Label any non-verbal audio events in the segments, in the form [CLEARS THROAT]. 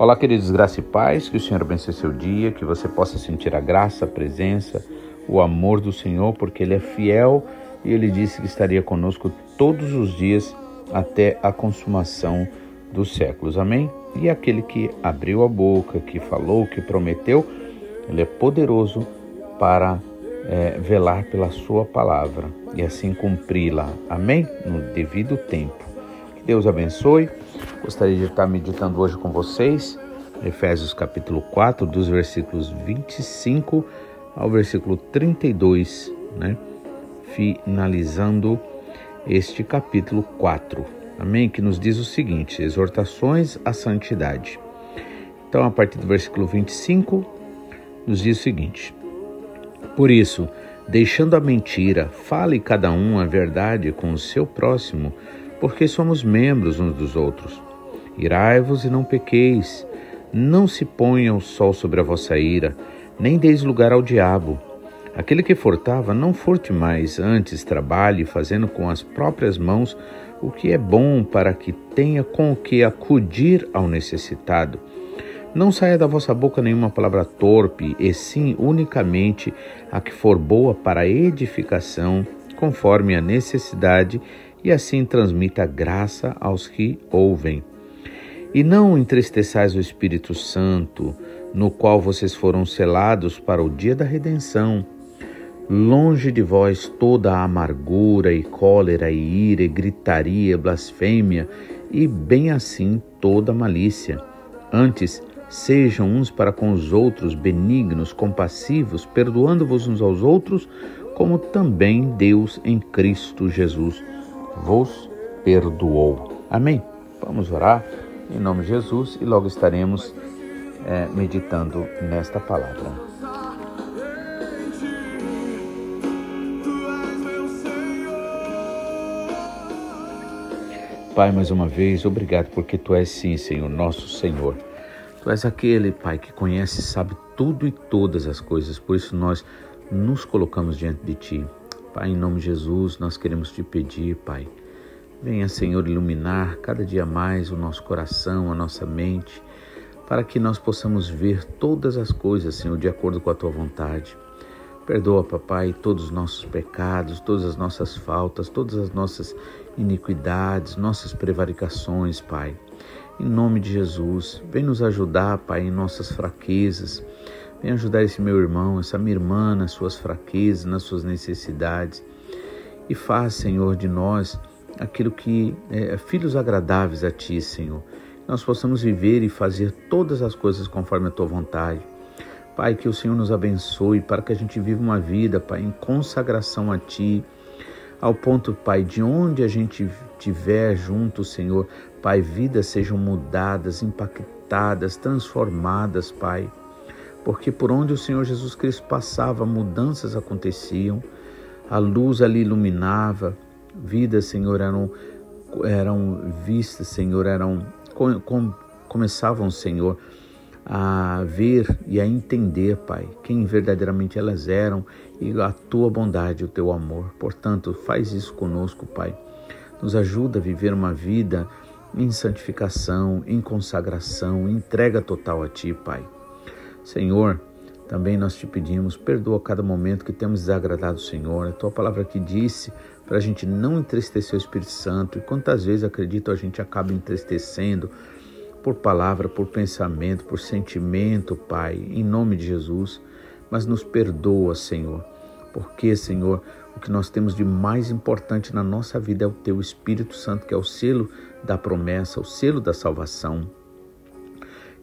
Olá, queridos graça e paz, que o Senhor abençoe seu dia, que você possa sentir a graça, a presença, o amor do Senhor, porque Ele é fiel e Ele disse que estaria conosco todos os dias até a consumação dos séculos. Amém? E aquele que abriu a boca, que falou, que prometeu, Ele é poderoso para é, velar pela Sua palavra e assim cumpri-la. Amém? No devido tempo. Que Deus abençoe. Gostaria de estar meditando hoje com vocês, Efésios capítulo 4, dos versículos 25 ao versículo 32, né? Finalizando este capítulo 4. Amém? Que nos diz o seguinte: exortações à santidade. Então, a partir do versículo 25, nos diz o seguinte: Por isso, deixando a mentira, fale cada um a verdade com o seu próximo, porque somos membros uns dos outros. Irai-vos e não pequeis. Não se ponha o sol sobre a vossa ira, nem deis lugar ao diabo. Aquele que furtava, não furte mais, antes trabalhe, fazendo com as próprias mãos o que é bom, para que tenha com o que acudir ao necessitado. Não saia da vossa boca nenhuma palavra torpe, e sim unicamente a que for boa para edificação, conforme a necessidade, e assim transmita graça aos que ouvem. E não entristeçais o Espírito Santo, no qual vocês foram selados para o dia da redenção. Longe de vós toda a amargura e cólera e ira e gritaria, blasfêmia e bem assim toda malícia. Antes, sejam uns para com os outros benignos, compassivos, perdoando-vos uns aos outros, como também Deus em Cristo Jesus vos perdoou. Amém. Vamos orar em nome de Jesus e logo estaremos é, meditando nesta palavra. Pai, mais uma vez, obrigado porque Tu és sim, Senhor, nosso Senhor. Tu és aquele, Pai, que conhece e sabe tudo e todas as coisas, por isso nós nos colocamos diante de Ti. Pai, em nome de Jesus, nós queremos Te pedir, Pai, Venha, Senhor, iluminar cada dia mais o nosso coração, a nossa mente, para que nós possamos ver todas as coisas, Senhor, de acordo com a tua vontade. Perdoa, papai, todos os nossos pecados, todas as nossas faltas, todas as nossas iniquidades, nossas prevaricações, Pai. Em nome de Jesus, vem nos ajudar, Pai, em nossas fraquezas. Vem ajudar esse meu irmão, essa minha irmã nas suas fraquezas, nas suas necessidades. E faz, Senhor, de nós aquilo que é, filhos agradáveis a Ti, Senhor. Nós possamos viver e fazer todas as coisas conforme a Tua vontade. Pai, que o Senhor nos abençoe para que a gente viva uma vida, Pai, em consagração a Ti, ao ponto, Pai, de onde a gente estiver junto, Senhor, Pai, vidas sejam mudadas, impactadas, transformadas, Pai. Porque por onde o Senhor Jesus Cristo passava, mudanças aconteciam, a luz ali iluminava, vidas, Senhor, eram, eram vistas, Senhor, eram com, com, começavam, Senhor, a ver e a entender, Pai, quem verdadeiramente elas eram e a tua bondade, o teu amor. Portanto, faz isso conosco, Pai. Nos ajuda a viver uma vida em santificação, em consagração, entrega total a Ti, Pai. Senhor, também nós te pedimos, perdoa cada momento que temos desagradado o Senhor. A tua palavra que disse para a gente não entristecer o Espírito Santo. E quantas vezes, acredito, a gente acaba entristecendo por palavra, por pensamento, por sentimento, Pai, em nome de Jesus. Mas nos perdoa, Senhor, porque, Senhor, o que nós temos de mais importante na nossa vida é o Teu Espírito Santo, que é o selo da promessa, o selo da salvação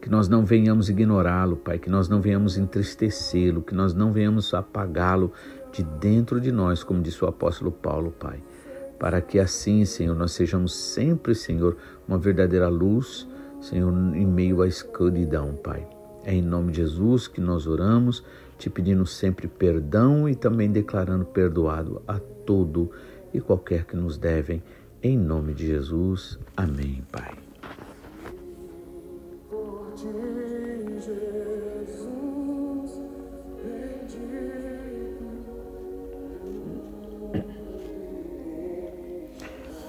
que nós não venhamos ignorá-lo, Pai, que nós não venhamos entristecê-lo, que nós não venhamos apagá-lo de dentro de nós, como disse o apóstolo Paulo, Pai. Para que assim, Senhor, nós sejamos sempre, Senhor, uma verdadeira luz, Senhor, em meio à escuridão, Pai. É em nome de Jesus que nós oramos, te pedindo sempre perdão e também declarando perdoado a todo e qualquer que nos devem. Em nome de Jesus. Amém, Pai.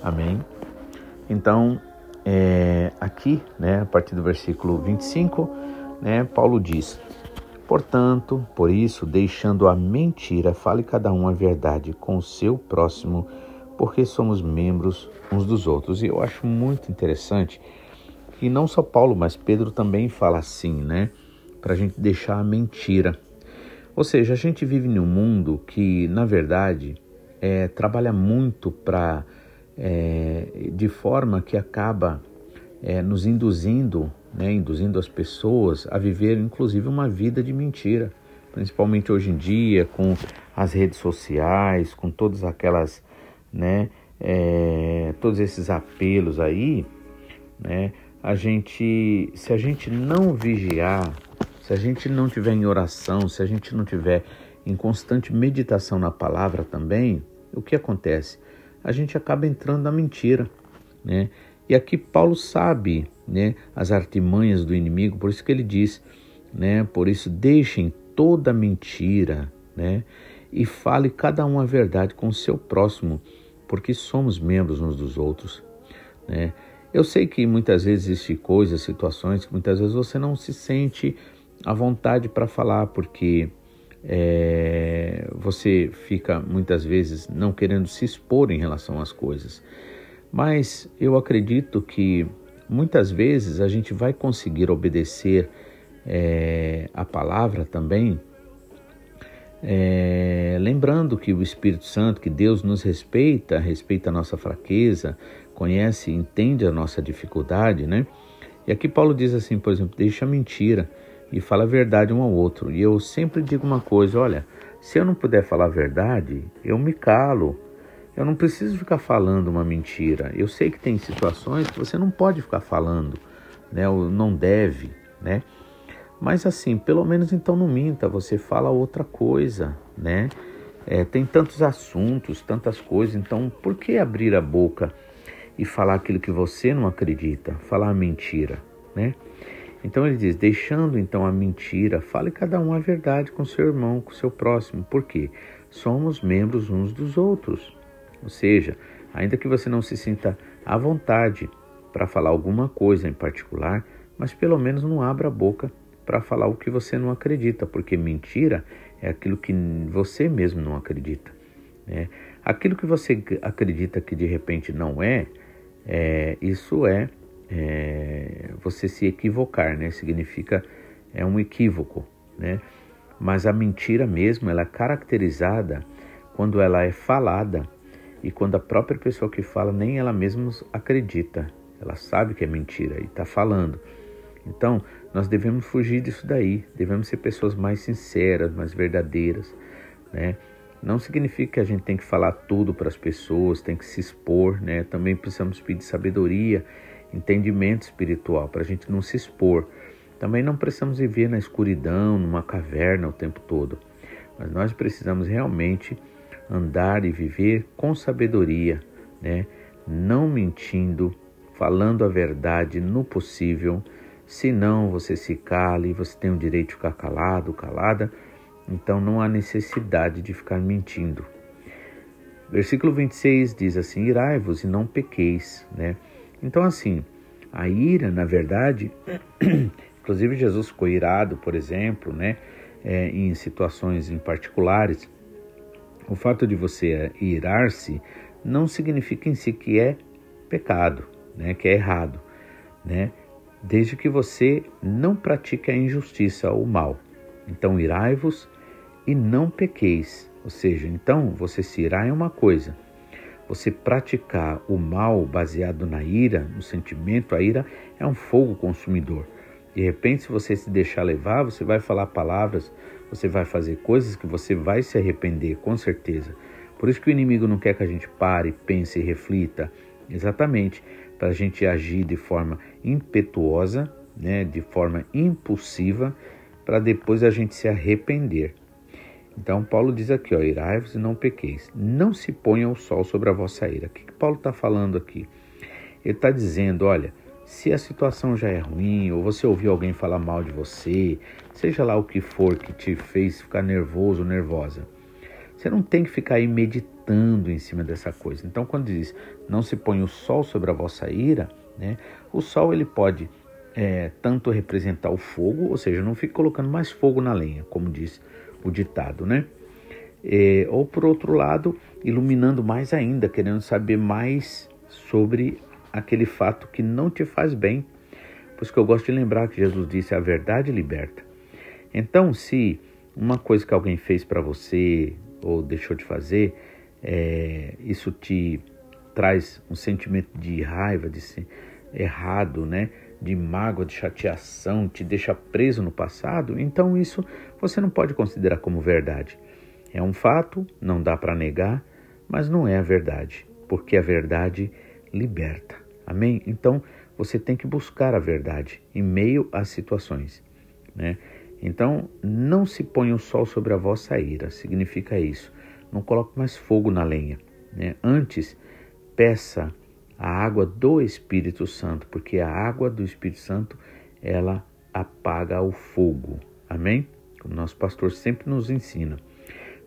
Amém? Então, é, aqui, né, a partir do versículo 25, né, Paulo diz: Portanto, por isso, deixando a mentira, fale cada um a verdade com o seu próximo, porque somos membros uns dos outros. E eu acho muito interessante que não só Paulo, mas Pedro também fala assim, né? Para a gente deixar a mentira. Ou seja, a gente vive num mundo que, na verdade, é, trabalha muito para é, de forma que acaba é, nos induzindo, né, induzindo as pessoas a viver, inclusive, uma vida de mentira, principalmente hoje em dia com as redes sociais, com todas aquelas, né, é, todos esses apelos aí, né, a gente, se a gente não vigiar, se a gente não tiver em oração, se a gente não tiver em constante meditação na palavra também, o que acontece? A gente acaba entrando na mentira, né? E aqui Paulo sabe, né, as artimanhas do inimigo, por isso que ele diz, né, por isso deixem toda mentira, né, e fale cada um a verdade com o seu próximo, porque somos membros uns dos outros, né? Eu sei que muitas vezes existem coisas, situações que muitas vezes você não se sente à vontade para falar, porque é, você fica muitas vezes não querendo se expor em relação às coisas. Mas eu acredito que muitas vezes a gente vai conseguir obedecer é, a palavra também, é, lembrando que o Espírito Santo, que Deus nos respeita, respeita a nossa fraqueza, conhece, entende a nossa dificuldade, né? E aqui Paulo diz assim, por exemplo, deixa mentira e fala a verdade um ao outro. E eu sempre digo uma coisa: olha, se eu não puder falar a verdade, eu me calo. Eu não preciso ficar falando uma mentira. Eu sei que tem situações que você não pode ficar falando, né? Ou não deve, né? Mas assim, pelo menos então não minta, você fala outra coisa, né? É, tem tantos assuntos, tantas coisas, então por que abrir a boca e falar aquilo que você não acredita, falar mentira, né? Então ele diz: deixando então a mentira, fale cada um a verdade com seu irmão, com seu próximo, porque somos membros uns dos outros. Ou seja, ainda que você não se sinta à vontade para falar alguma coisa em particular, mas pelo menos não abra a boca para falar o que você não acredita, porque mentira é aquilo que você mesmo não acredita. Né? Aquilo que você acredita que de repente não é, é isso é é, você se equivocar, né? Significa é um equívoco, né? Mas a mentira mesmo, ela é caracterizada quando ela é falada e quando a própria pessoa que fala nem ela mesma acredita. Ela sabe que é mentira e está falando. Então, nós devemos fugir disso daí. Devemos ser pessoas mais sinceras, mais verdadeiras, né? Não significa que a gente tem que falar tudo para as pessoas, tem que se expor, né? Também precisamos pedir sabedoria entendimento espiritual, para a gente não se expor. Também não precisamos viver na escuridão, numa caverna o tempo todo, mas nós precisamos realmente andar e viver com sabedoria, né? não mentindo, falando a verdade no possível. Senão você se cala e você tem o direito de ficar calado, calada, então não há necessidade de ficar mentindo. Versículo 26 diz assim: Irai-vos e não pequeis, né? Então, assim, a ira, na verdade, [CLEARS THROAT] inclusive Jesus ficou irado, por exemplo, né, é, em situações em particulares. O fato de você irar-se não significa em si que é pecado, né, que é errado, né, desde que você não pratique a injustiça ou o mal. Então, irai-vos e não pequeis. Ou seja, então você se irar é uma coisa, você praticar o mal baseado na ira, no sentimento, a ira é um fogo consumidor. De repente, se você se deixar levar, você vai falar palavras, você vai fazer coisas que você vai se arrepender, com certeza. Por isso que o inimigo não quer que a gente pare, pense e reflita, exatamente para a gente agir de forma impetuosa, né, de forma impulsiva, para depois a gente se arrepender. Então, Paulo diz aqui: ó, irai-vos e não pequeis. Não se ponha o sol sobre a vossa ira. O que, que Paulo está falando aqui? Ele está dizendo: olha, se a situação já é ruim, ou você ouviu alguém falar mal de você, seja lá o que for que te fez ficar nervoso ou nervosa, você não tem que ficar aí meditando em cima dessa coisa. Então, quando diz não se põe o sol sobre a vossa ira, Né? O sol ele pode é, tanto representar o fogo, ou seja, não fique colocando mais fogo na lenha, como diz o ditado, né? É, ou por outro lado, iluminando mais ainda, querendo saber mais sobre aquele fato que não te faz bem. Por isso que eu gosto de lembrar que Jesus disse: a verdade liberta. Então, se uma coisa que alguém fez para você ou deixou de fazer, é, isso te traz um sentimento de raiva, de ser errado, né? De mágoa, de chateação, te deixa preso no passado, então isso você não pode considerar como verdade. É um fato, não dá para negar, mas não é a verdade, porque a verdade liberta. Amém? Então você tem que buscar a verdade em meio às situações, né? Então não se ponha o sol sobre a vossa ira, significa isso. Não coloque mais fogo na lenha, né? Antes peça a água do Espírito Santo, porque a água do Espírito Santo ela apaga o fogo. Amém? Como nosso pastor sempre nos ensina.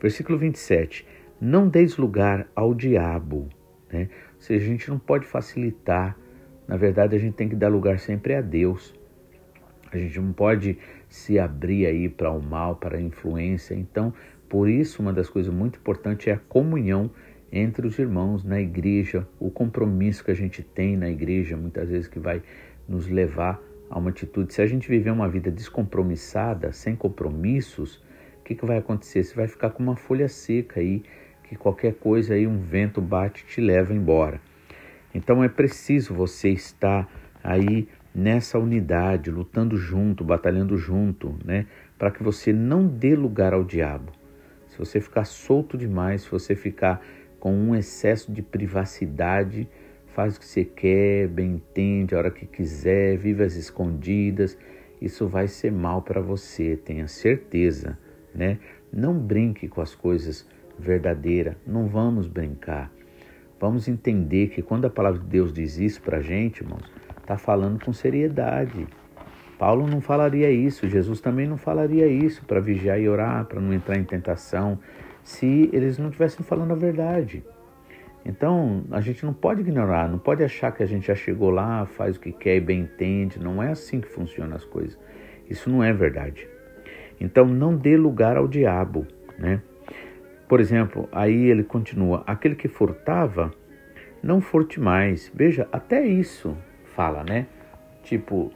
Versículo 27. Não deis lugar ao diabo. Né? Ou seja, a gente não pode facilitar. Na verdade, a gente tem que dar lugar sempre a Deus. A gente não pode se abrir aí para o mal, para a influência. Então, por isso, uma das coisas muito importantes é a comunhão entre os irmãos na igreja, o compromisso que a gente tem na igreja, muitas vezes que vai nos levar a uma atitude. Se a gente viver uma vida descompromissada, sem compromissos, o que, que vai acontecer? Você vai ficar com uma folha seca aí, que qualquer coisa aí, um vento bate te leva embora. Então é preciso você estar aí nessa unidade, lutando junto, batalhando junto, né? Para que você não dê lugar ao diabo. Se você ficar solto demais, se você ficar com um excesso de privacidade, faz o que você quer, bem entende, a hora que quiser, vive às escondidas. Isso vai ser mal para você, tenha certeza, né? Não brinque com as coisas verdadeiras, não vamos brincar. Vamos entender que quando a palavra de Deus diz isso para a gente, irmãos, está falando com seriedade. Paulo não falaria isso, Jesus também não falaria isso para vigiar e orar, para não entrar em tentação se eles não estivessem falando a verdade. Então, a gente não pode ignorar, não pode achar que a gente já chegou lá, faz o que quer e bem entende. Não é assim que funcionam as coisas. Isso não é verdade. Então, não dê lugar ao diabo, né? Por exemplo, aí ele continua: aquele que furtava, não furte mais. Veja, até isso fala, né? Tipo,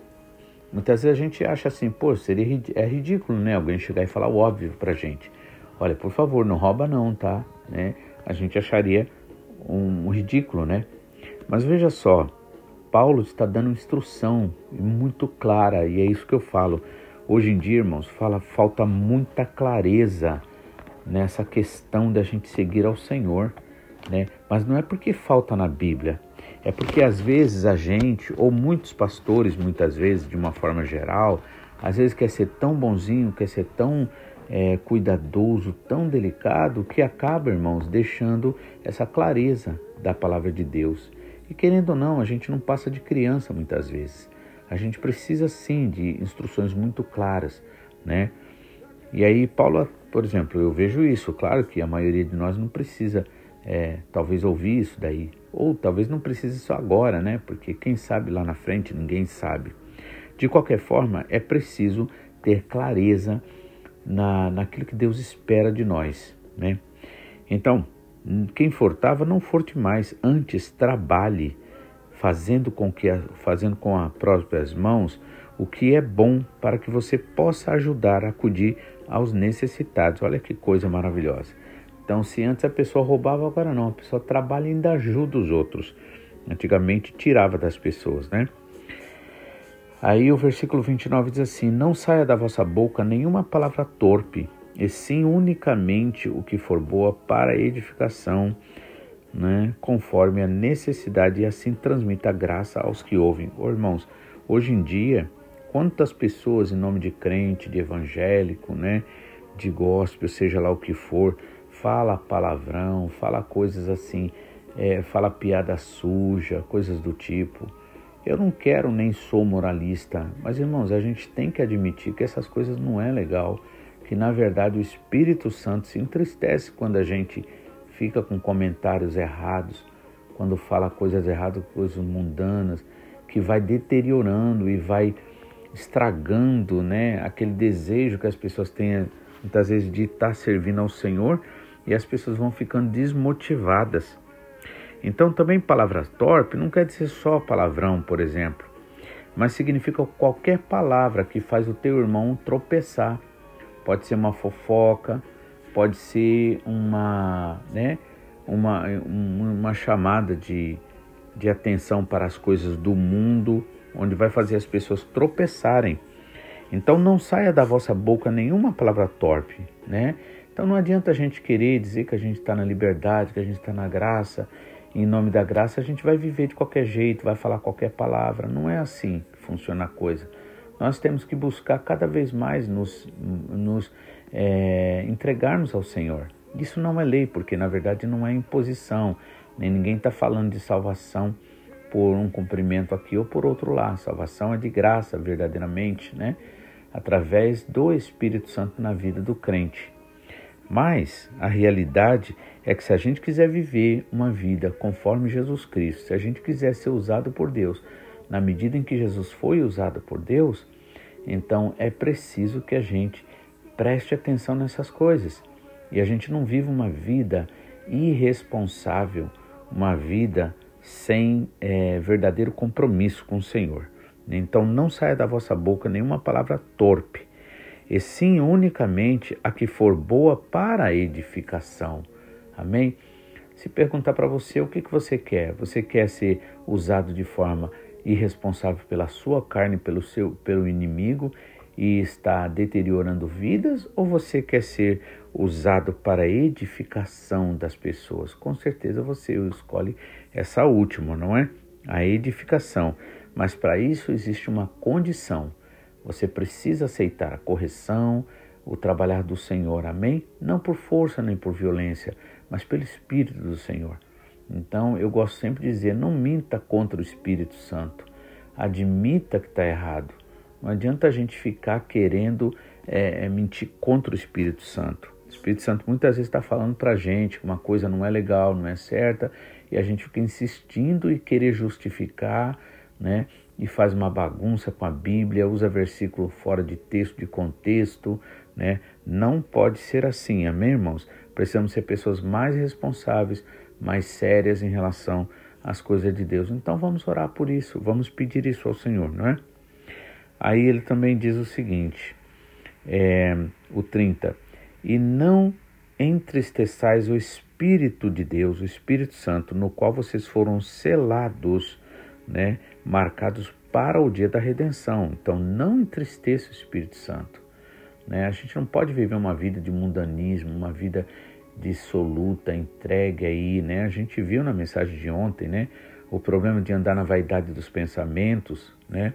muitas vezes a gente acha assim, pô, seria é ridículo, né? Alguém chegar e falar o óbvio pra gente. Olha, por favor, não rouba não, tá? Né? A gente acharia um, ridículo, né? Mas veja só, Paulo está dando instrução muito clara e é isso que eu falo. Hoje em dia, irmãos, fala, falta muita clareza nessa questão da gente seguir ao Senhor, né? Mas não é porque falta na Bíblia, é porque às vezes a gente, ou muitos pastores, muitas vezes, de uma forma geral, às vezes quer ser tão bonzinho, quer ser tão é, cuidadoso, tão delicado, que acaba, irmãos, deixando essa clareza da palavra de Deus. E querendo ou não, a gente não passa de criança muitas vezes. A gente precisa sim de instruções muito claras, né? E aí, Paulo, por exemplo, eu vejo isso. Claro que a maioria de nós não precisa, é, talvez, ouvir isso daí. Ou talvez não precise só agora, né? Porque quem sabe lá na frente, ninguém sabe. De qualquer forma, é preciso ter clareza na, naquilo que Deus espera de nós, né? Então, quem fortava, não forte mais, antes trabalhe, fazendo com que fazendo com as próprias mãos o que é bom para que você possa ajudar a acudir aos necessitados. Olha que coisa maravilhosa. Então, se antes a pessoa roubava, agora não, a pessoa trabalha e ainda ajuda os outros. Antigamente tirava das pessoas, né? Aí o versículo 29 diz assim: Não saia da vossa boca nenhuma palavra torpe, e sim unicamente o que for boa para edificação, né, conforme a necessidade, e assim transmita a graça aos que ouvem. Oh, irmãos, hoje em dia, quantas pessoas em nome de crente, de evangélico, né, de gospel, seja lá o que for, fala palavrão, fala coisas assim, é, fala piada suja, coisas do tipo. Eu não quero nem sou moralista, mas irmãos, a gente tem que admitir que essas coisas não é legal, que na verdade o Espírito Santo se entristece quando a gente fica com comentários errados, quando fala coisas erradas, coisas mundanas. que vai deteriorando e vai estragando, né, aquele desejo que as pessoas têm muitas vezes de estar servindo ao Senhor e as pessoas vão ficando desmotivadas. Então, também palavra torpe não quer dizer só palavrão, por exemplo, mas significa qualquer palavra que faz o teu irmão tropeçar. Pode ser uma fofoca, pode ser uma, né, uma, uma chamada de, de atenção para as coisas do mundo, onde vai fazer as pessoas tropeçarem. Então não saia da vossa boca nenhuma palavra torpe, né? Então não adianta a gente querer dizer que a gente está na liberdade, que a gente está na graça. Em nome da graça a gente vai viver de qualquer jeito, vai falar qualquer palavra. Não é assim que funciona a coisa. Nós temos que buscar cada vez mais nos, nos é, entregarmos ao Senhor. Isso não é lei, porque na verdade não é imposição. Nem ninguém está falando de salvação por um cumprimento aqui ou por outro lá. salvação é de graça, verdadeiramente, né? Através do Espírito Santo na vida do crente. Mas a realidade é que se a gente quiser viver uma vida conforme Jesus Cristo, se a gente quiser ser usado por Deus, na medida em que Jesus foi usado por Deus, então é preciso que a gente preste atenção nessas coisas e a gente não viva uma vida irresponsável, uma vida sem é, verdadeiro compromisso com o Senhor. Então não saia da vossa boca nenhuma palavra torpe e sim unicamente a que for boa para a edificação. Amém? Se perguntar para você o que, que você quer, você quer ser usado de forma irresponsável pela sua carne, pelo seu, pelo inimigo e está deteriorando vidas, ou você quer ser usado para a edificação das pessoas? Com certeza você escolhe essa última, não é? A edificação. Mas para isso existe uma condição você precisa aceitar a correção, o trabalhar do Senhor, amém? Não por força nem por violência, mas pelo Espírito do Senhor. Então eu gosto sempre de dizer: não minta contra o Espírito Santo, admita que está errado. Não adianta a gente ficar querendo é, é, mentir contra o Espírito Santo. O Espírito Santo muitas vezes está falando para a gente que uma coisa não é legal, não é certa, e a gente fica insistindo e querer justificar, né? E faz uma bagunça com a Bíblia, usa versículo fora de texto, de contexto, né? Não pode ser assim, amém, irmãos? Precisamos ser pessoas mais responsáveis, mais sérias em relação às coisas de Deus. Então vamos orar por isso, vamos pedir isso ao Senhor, não é? Aí ele também diz o seguinte, é, o 30, e não entristeçais o Espírito de Deus, o Espírito Santo, no qual vocês foram selados né, marcados para o dia da redenção. Então não entristeça o Espírito Santo. Né? A gente não pode viver uma vida de mundanismo, uma vida dissoluta, entregue aí, né? A gente viu na mensagem de ontem, né? O problema de andar na vaidade dos pensamentos, né?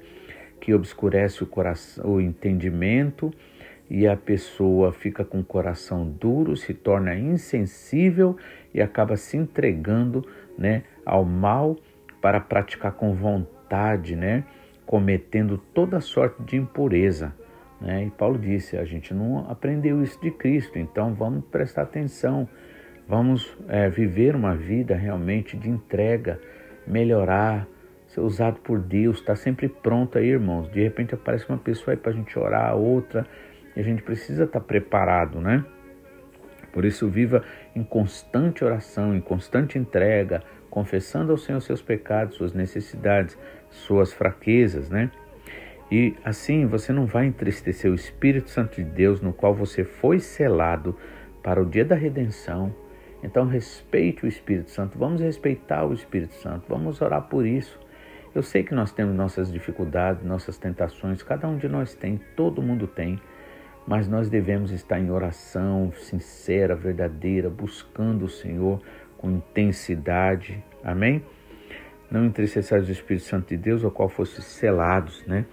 Que obscurece o coração, o entendimento e a pessoa fica com o coração duro, se torna insensível e acaba se entregando, né, ao mal para praticar com vontade, né? cometendo toda sorte de impureza. Né? E Paulo disse: a gente não aprendeu isso de Cristo, então vamos prestar atenção, vamos é, viver uma vida realmente de entrega, melhorar, ser usado por Deus, estar tá sempre pronto aí, irmãos. De repente aparece uma pessoa aí para a gente orar, outra, e a gente precisa estar tá preparado, né? Por isso, viva em constante oração, em constante entrega, confessando ao Senhor seus pecados, suas necessidades, suas fraquezas, né? E assim você não vai entristecer o Espírito Santo de Deus, no qual você foi selado para o dia da redenção. Então respeite o Espírito Santo, vamos respeitar o Espírito Santo, vamos orar por isso. Eu sei que nós temos nossas dificuldades, nossas tentações, cada um de nós tem, todo mundo tem, mas nós devemos estar em oração sincera, verdadeira, buscando o Senhor, com intensidade. Amém? Não entristeçais o Espírito Santo de Deus, ao qual fostes selados, né?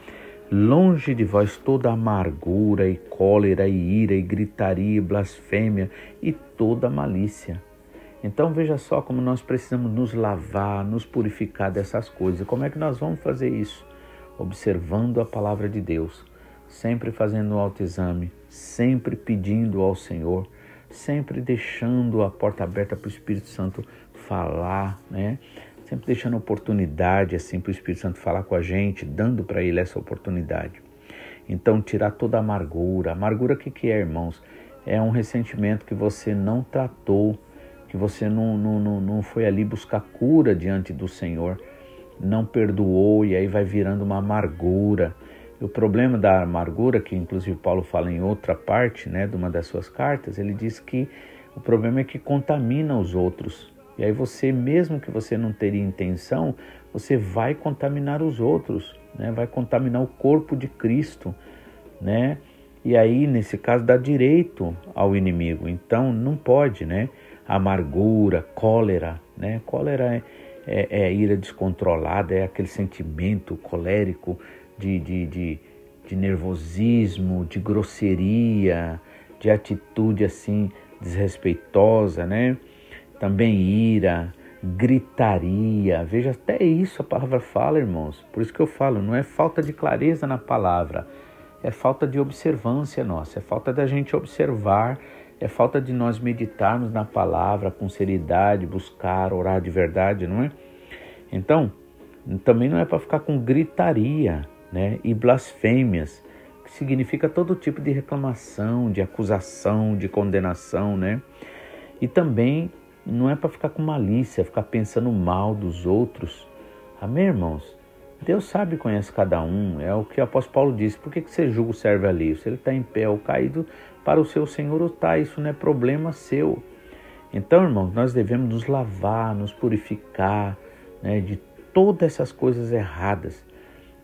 Longe de vós toda amargura e cólera e ira e gritaria e blasfêmia e toda malícia. Então veja só como nós precisamos nos lavar, nos purificar dessas coisas. Como é que nós vamos fazer isso? Observando a palavra de Deus, sempre fazendo o autoexame, sempre pedindo ao Senhor sempre deixando a porta aberta para o Espírito Santo falar, né? sempre deixando oportunidade assim para o Espírito Santo falar com a gente, dando para ele essa oportunidade. Então, tirar toda a amargura. Amargura, o que, que é, irmãos? É um ressentimento que você não tratou, que você não, não, não, não foi ali buscar cura diante do Senhor, não perdoou e aí vai virando uma amargura. O problema da amargura, que inclusive Paulo fala em outra parte, né, de uma das suas cartas, ele diz que o problema é que contamina os outros. E aí você, mesmo que você não teria intenção, você vai contaminar os outros, né? Vai contaminar o corpo de Cristo, né? E aí, nesse caso, dá direito ao inimigo. Então, não pode, né? Amargura, cólera, né? Cólera é, é, é ira descontrolada, é aquele sentimento colérico de, de, de, de nervosismo, de grosseria, de atitude assim desrespeitosa, né? Também ira, gritaria. Veja, até isso a palavra fala, irmãos. Por isso que eu falo, não é falta de clareza na palavra, é falta de observância nossa, é falta da gente observar, é falta de nós meditarmos na palavra com seriedade, buscar, orar de verdade, não é? Então, também não é para ficar com gritaria, né? E blasfêmias, que significa todo tipo de reclamação, de acusação, de condenação, né? E também não é para ficar com malícia, ficar pensando mal dos outros. Amém, irmãos? Deus sabe e conhece cada um. É o que o apóstolo Paulo disse. Por que, que você julga o servo ali? Se ele está em pé ou caído, para o seu Senhor está. Isso não é problema seu. Então, irmãos, nós devemos nos lavar, nos purificar né, de todas essas coisas erradas.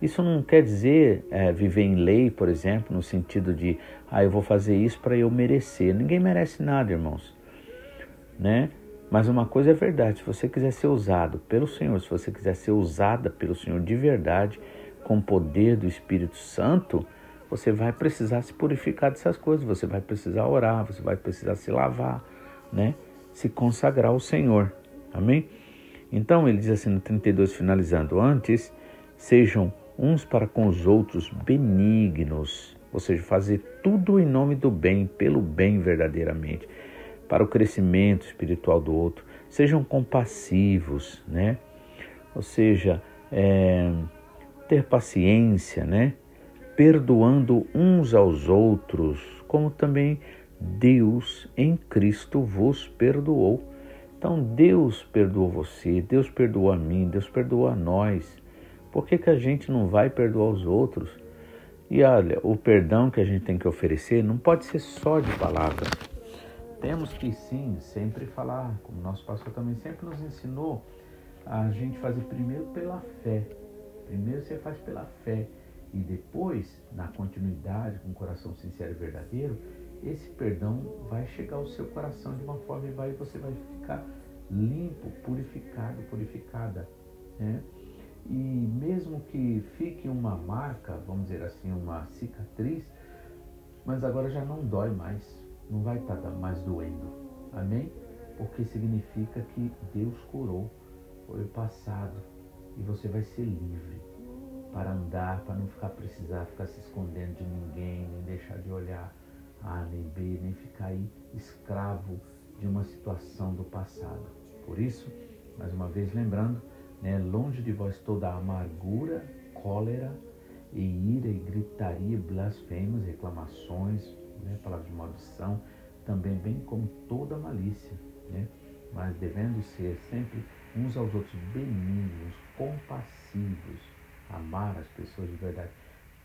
Isso não quer dizer é, viver em lei, por exemplo, no sentido de, ah, eu vou fazer isso para eu merecer. Ninguém merece nada, irmãos. Né? Mas uma coisa é verdade: se você quiser ser usado pelo Senhor, se você quiser ser usada pelo Senhor de verdade, com o poder do Espírito Santo, você vai precisar se purificar dessas coisas, você vai precisar orar, você vai precisar se lavar, né? Se consagrar ao Senhor. Amém? Então ele diz assim no 32, finalizando: Antes, sejam uns para com os outros benignos, ou seja, fazer tudo em nome do bem, pelo bem verdadeiramente para o crescimento espiritual do outro. Sejam compassivos, né? Ou seja, é, ter paciência, né? Perdoando uns aos outros, como também Deus em Cristo vos perdoou. Então Deus perdoou você, Deus perdoou a mim, Deus perdoou a nós. Por que, que a gente não vai perdoar os outros? E olha, o perdão que a gente tem que oferecer não pode ser só de palavras temos que sim sempre falar, como nosso pastor também sempre nos ensinou, a gente fazer primeiro pela fé. Primeiro você faz pela fé e depois, na continuidade, com o coração sincero e verdadeiro, esse perdão vai chegar ao seu coração de uma forma e vai, você vai ficar limpo, purificado, purificada. Né? E mesmo que fique uma marca, vamos dizer assim, uma cicatriz, mas agora já não dói mais não vai estar tá mais doendo. Amém? Porque significa que Deus curou, foi o passado e você vai ser livre para andar, para não ficar precisar ficar se escondendo de ninguém, nem deixar de olhar A nem B, nem ficar aí escravo de uma situação do passado. Por isso, mais uma vez lembrando, né, longe de vós toda amargura, cólera e ira e gritaria, blasfêmias, reclamações, né, palavra de maldição, também bem como toda malícia, né? mas devendo ser sempre uns aos outros benignos, compassivos, amar as pessoas de verdade,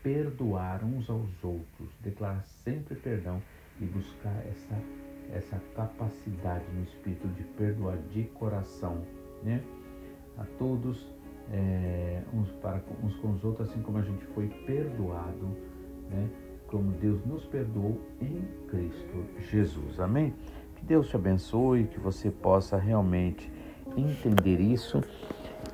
perdoar uns aos outros, declarar sempre perdão e buscar essa, essa capacidade no espírito de perdoar de coração, né? A todos, é, uns, para, uns com os outros, assim como a gente foi perdoado, né? como Deus nos perdoou em Cristo Jesus. Amém? Que Deus te abençoe, que você possa realmente entender isso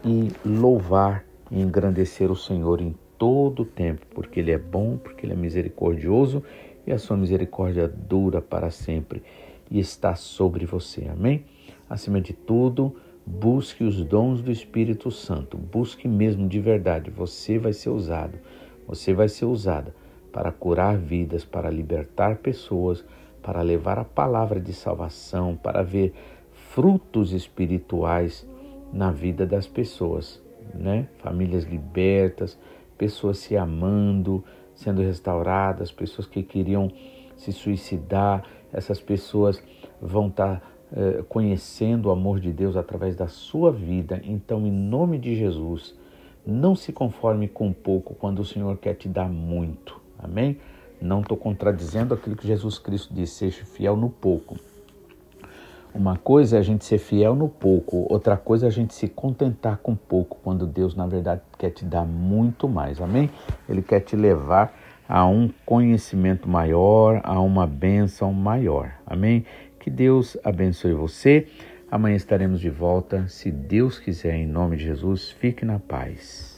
e louvar e engrandecer o Senhor em todo o tempo, porque Ele é bom, porque Ele é misericordioso e a sua misericórdia dura para sempre e está sobre você. Amém? Acima de tudo, busque os dons do Espírito Santo, busque mesmo de verdade. Você vai ser usado, você vai ser usada para curar vidas, para libertar pessoas, para levar a palavra de salvação, para ver frutos espirituais na vida das pessoas, né? Famílias libertas, pessoas se amando, sendo restauradas, pessoas que queriam se suicidar, essas pessoas vão estar tá, conhecendo o amor de Deus através da sua vida. Então, em nome de Jesus, não se conforme com pouco quando o Senhor quer te dar muito. Amém? Não estou contradizendo aquilo que Jesus Cristo disse, seja fiel no pouco. Uma coisa é a gente ser fiel no pouco, outra coisa é a gente se contentar com pouco, quando Deus, na verdade, quer te dar muito mais. Amém? Ele quer te levar a um conhecimento maior, a uma bênção maior. Amém? Que Deus abençoe você. Amanhã estaremos de volta, se Deus quiser, em nome de Jesus. Fique na paz.